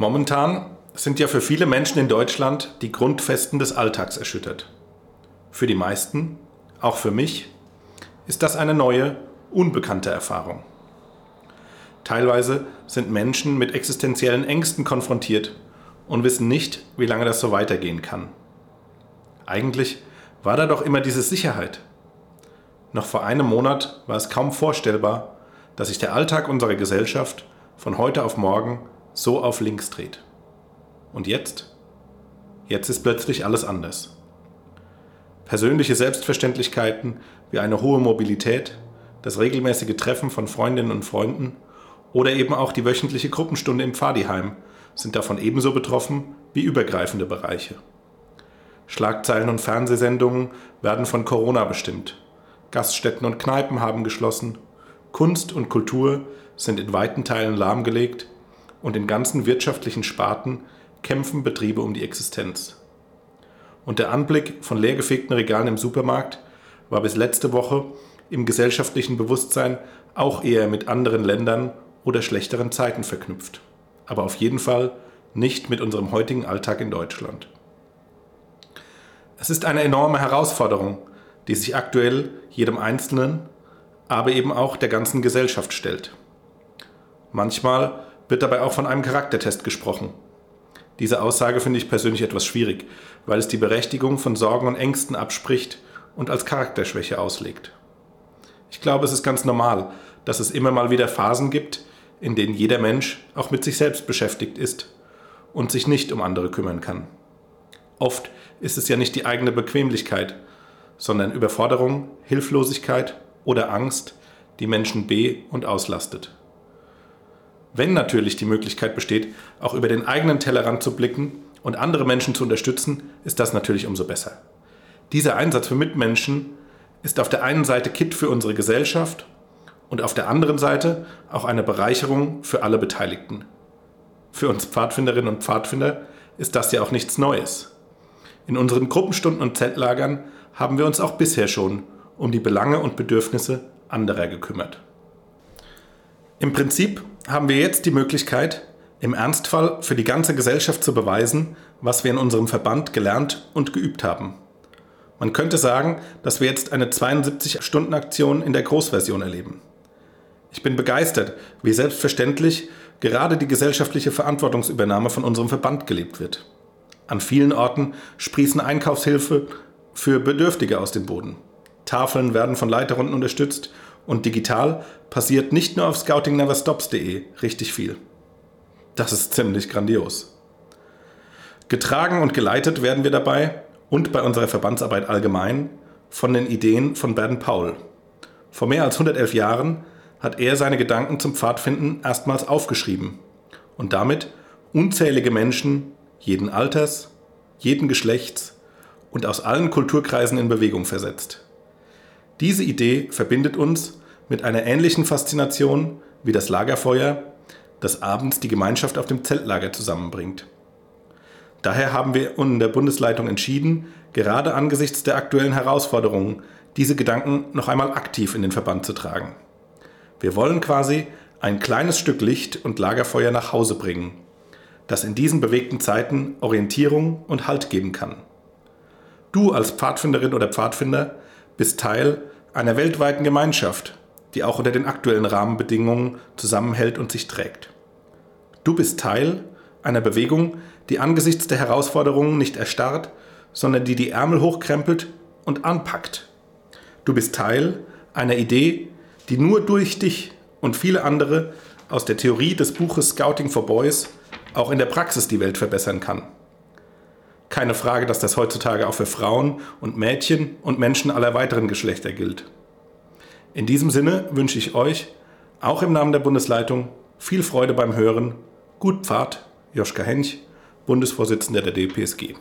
Momentan sind ja für viele Menschen in Deutschland die Grundfesten des Alltags erschüttert. Für die meisten, auch für mich, ist das eine neue, unbekannte Erfahrung. Teilweise sind Menschen mit existenziellen Ängsten konfrontiert und wissen nicht, wie lange das so weitergehen kann. Eigentlich war da doch immer diese Sicherheit. Noch vor einem Monat war es kaum vorstellbar, dass sich der Alltag unserer Gesellschaft von heute auf morgen so auf links dreht. Und jetzt? Jetzt ist plötzlich alles anders. Persönliche Selbstverständlichkeiten wie eine hohe Mobilität, das regelmäßige Treffen von Freundinnen und Freunden oder eben auch die wöchentliche Gruppenstunde im Pfadiheim sind davon ebenso betroffen wie übergreifende Bereiche. Schlagzeilen und Fernsehsendungen werden von Corona bestimmt. Gaststätten und Kneipen haben geschlossen. Kunst und Kultur sind in weiten Teilen lahmgelegt und in ganzen wirtschaftlichen Sparten kämpfen Betriebe um die Existenz. Und der Anblick von leergefegten Regalen im Supermarkt war bis letzte Woche im gesellschaftlichen Bewusstsein auch eher mit anderen Ländern oder schlechteren Zeiten verknüpft. Aber auf jeden Fall nicht mit unserem heutigen Alltag in Deutschland. Es ist eine enorme Herausforderung, die sich aktuell jedem Einzelnen, aber eben auch der ganzen Gesellschaft stellt. Manchmal wird dabei auch von einem Charaktertest gesprochen. Diese Aussage finde ich persönlich etwas schwierig, weil es die Berechtigung von Sorgen und Ängsten abspricht und als Charakterschwäche auslegt. Ich glaube, es ist ganz normal, dass es immer mal wieder Phasen gibt, in denen jeder Mensch auch mit sich selbst beschäftigt ist und sich nicht um andere kümmern kann. Oft ist es ja nicht die eigene Bequemlichkeit, sondern Überforderung, Hilflosigkeit oder Angst, die Menschen be- und auslastet. Wenn natürlich die Möglichkeit besteht, auch über den eigenen Tellerrand zu blicken und andere Menschen zu unterstützen, ist das natürlich umso besser. Dieser Einsatz für Mitmenschen ist auf der einen Seite Kit für unsere Gesellschaft und auf der anderen Seite auch eine Bereicherung für alle Beteiligten. Für uns Pfadfinderinnen und Pfadfinder ist das ja auch nichts Neues. In unseren Gruppenstunden und Zeltlagern haben wir uns auch bisher schon um die Belange und Bedürfnisse anderer gekümmert. Im Prinzip haben wir jetzt die Möglichkeit, im Ernstfall für die ganze Gesellschaft zu beweisen, was wir in unserem Verband gelernt und geübt haben. Man könnte sagen, dass wir jetzt eine 72-Stunden-Aktion in der Großversion erleben. Ich bin begeistert, wie selbstverständlich gerade die gesellschaftliche Verantwortungsübernahme von unserem Verband gelebt wird. An vielen Orten sprießen Einkaufshilfe für Bedürftige aus dem Boden. Tafeln werden von Leiterrunden unterstützt und digital passiert nicht nur auf scoutingneverstops.de richtig viel. Das ist ziemlich grandios. Getragen und geleitet werden wir dabei und bei unserer Verbandsarbeit allgemein von den Ideen von Bernd Paul. Vor mehr als 111 Jahren hat er seine Gedanken zum Pfadfinden erstmals aufgeschrieben und damit unzählige Menschen jeden Alters, jeden Geschlechts und aus allen Kulturkreisen in Bewegung versetzt. Diese Idee verbindet uns mit einer ähnlichen Faszination wie das Lagerfeuer, das abends die Gemeinschaft auf dem Zeltlager zusammenbringt. Daher haben wir in der Bundesleitung entschieden, gerade angesichts der aktuellen Herausforderungen diese Gedanken noch einmal aktiv in den Verband zu tragen. Wir wollen quasi ein kleines Stück Licht und Lagerfeuer nach Hause bringen, das in diesen bewegten Zeiten Orientierung und Halt geben kann. Du als Pfadfinderin oder Pfadfinder bist Teil einer weltweiten Gemeinschaft, die auch unter den aktuellen Rahmenbedingungen zusammenhält und sich trägt. Du bist Teil einer Bewegung, die angesichts der Herausforderungen nicht erstarrt, sondern die die Ärmel hochkrempelt und anpackt. Du bist Teil einer Idee, die nur durch dich und viele andere aus der Theorie des Buches Scouting for Boys auch in der Praxis die Welt verbessern kann. Keine Frage, dass das heutzutage auch für Frauen und Mädchen und Menschen aller weiteren Geschlechter gilt. In diesem Sinne wünsche ich euch, auch im Namen der Bundesleitung, viel Freude beim Hören. Gut Pfad, Joschka Hench, Bundesvorsitzender der DPSG.